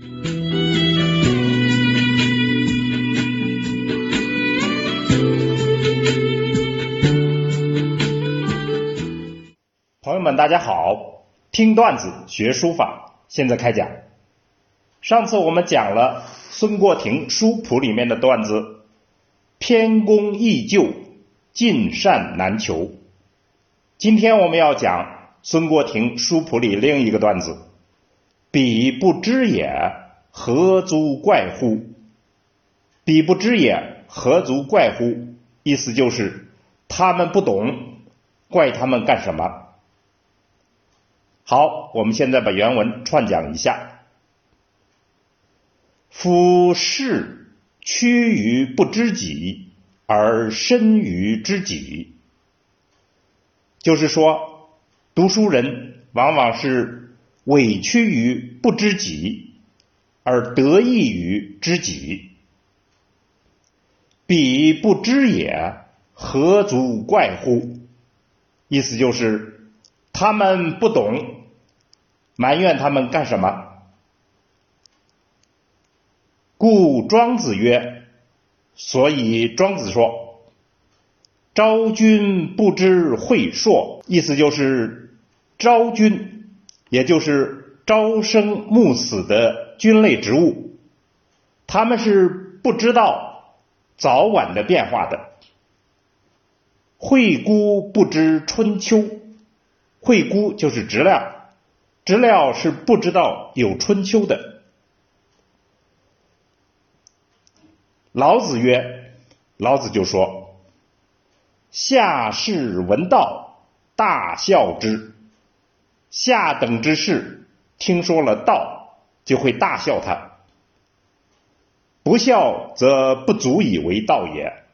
朋友们，大家好！听段子学书法，现在开讲。上次我们讲了孙过庭书谱里面的段子，偏功易就，尽善难求。今天我们要讲孙过庭书谱里另一个段子，彼不知也，何足怪乎？彼不知也，何足怪乎？意思就是他们不懂，怪他们干什么？好，我们现在把原文串讲一下。夫事屈于不知己，而身于知己。就是说，读书人往往是委屈于不知己，而得益于知己。彼不知也，何足怪乎？意思就是他们不懂。埋怨他们干什么？故庄子曰：“所以庄子说，昭君不知晦朔，意思就是昭君，也就是朝生暮死的菌类植物，他们是不知道早晚的变化的。惠姑不知春秋，惠姑就是知了。”知了是不知道有春秋的。老子曰：“老子就说，下士闻道，大笑之。下等之士听说了道，就会大笑他。不笑则不足以为道也。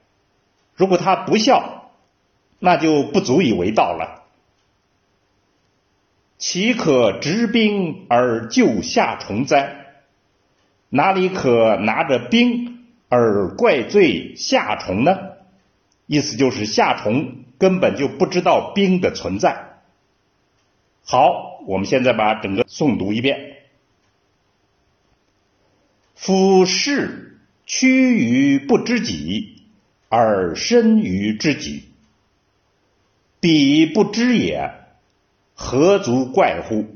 如果他不笑，那就不足以为道了。”岂可执兵而救夏虫哉？哪里可拿着兵而怪罪夏虫呢？意思就是夏虫根本就不知道兵的存在。好，我们现在把整个诵读一遍：夫事屈于不知己，而身于知己，彼不知也。何足怪乎？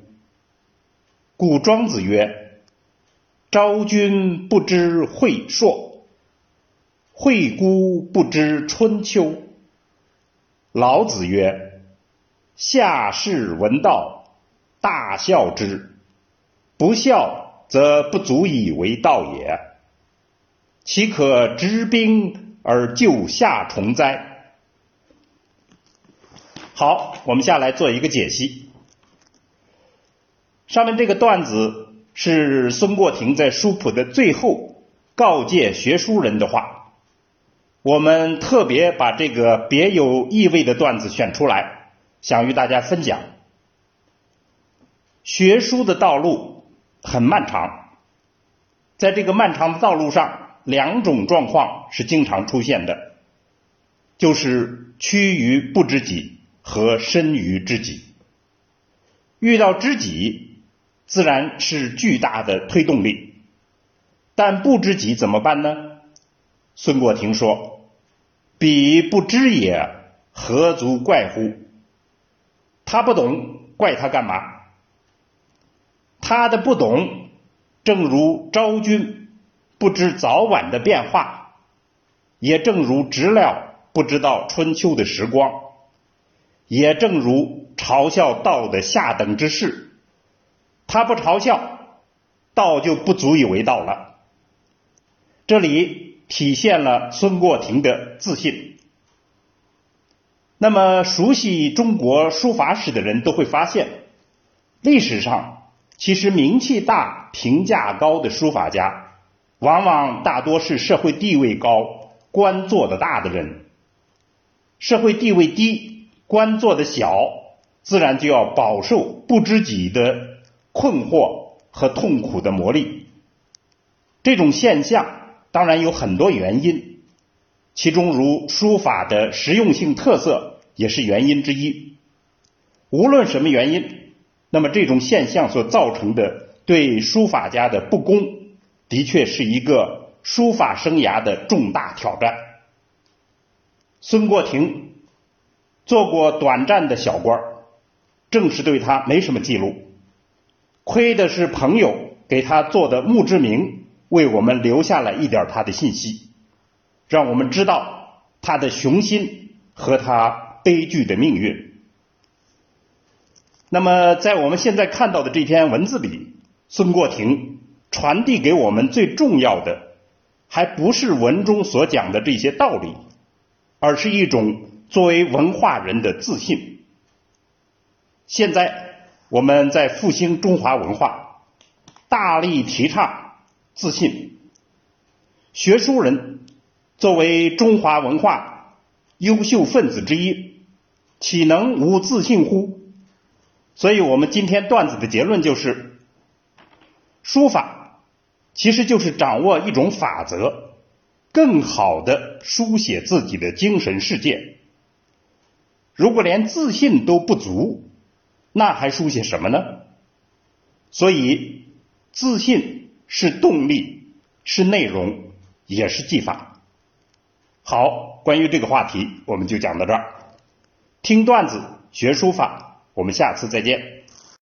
故庄子曰：“昭君不知晦朔，惠姑不知春秋。”老子曰：“下士闻道，大笑之。不笑，则不足以为道也。岂可执兵而救夏虫哉？”好，我们下来做一个解析。上面这个段子是孙过庭在书谱的最后告诫学书人的话。我们特别把这个别有意味的段子选出来，想与大家分享。学书的道路很漫长，在这个漫长的道路上，两种状况是经常出现的，就是趋于不知己。和身于知己，遇到知己，自然是巨大的推动力。但不知己怎么办呢？孙过庭说：“彼不知也，何足怪乎？”他不懂，怪他干嘛？他的不懂，正如昭君不知早晚的变化，也正如知了不知道春秋的时光。也正如嘲笑道的下等之事，他不嘲笑道就不足以为道了。这里体现了孙过庭的自信。那么，熟悉中国书法史的人都会发现，历史上其实名气大、评价高的书法家，往往大多是社会地位高、官做的大的人，社会地位低。官做的小，自然就要饱受不知己的困惑和痛苦的磨砺。这种现象当然有很多原因，其中如书法的实用性特色也是原因之一。无论什么原因，那么这种现象所造成的对书法家的不公，的确是一个书法生涯的重大挑战。孙过庭做过短暂的小官，正是对他没什么记录。亏的是朋友给他做的墓志铭，为我们留下了一点他的信息，让我们知道他的雄心和他悲剧的命运。那么，在我们现在看到的这篇文字里，孙过庭传递给我们最重要的，还不是文中所讲的这些道理，而是一种作为文化人的自信。现在我们在复兴中华文化，大力提倡自信。学书人作为中华文化优秀分子之一，岂能无自信乎？所以，我们今天段子的结论就是：书法其实就是掌握一种法则，更好的书写自己的精神世界。如果连自信都不足，那还书写什么呢？所以，自信是动力，是内容，也是技法。好，关于这个话题，我们就讲到这儿。听段子学书法。我们下次再见。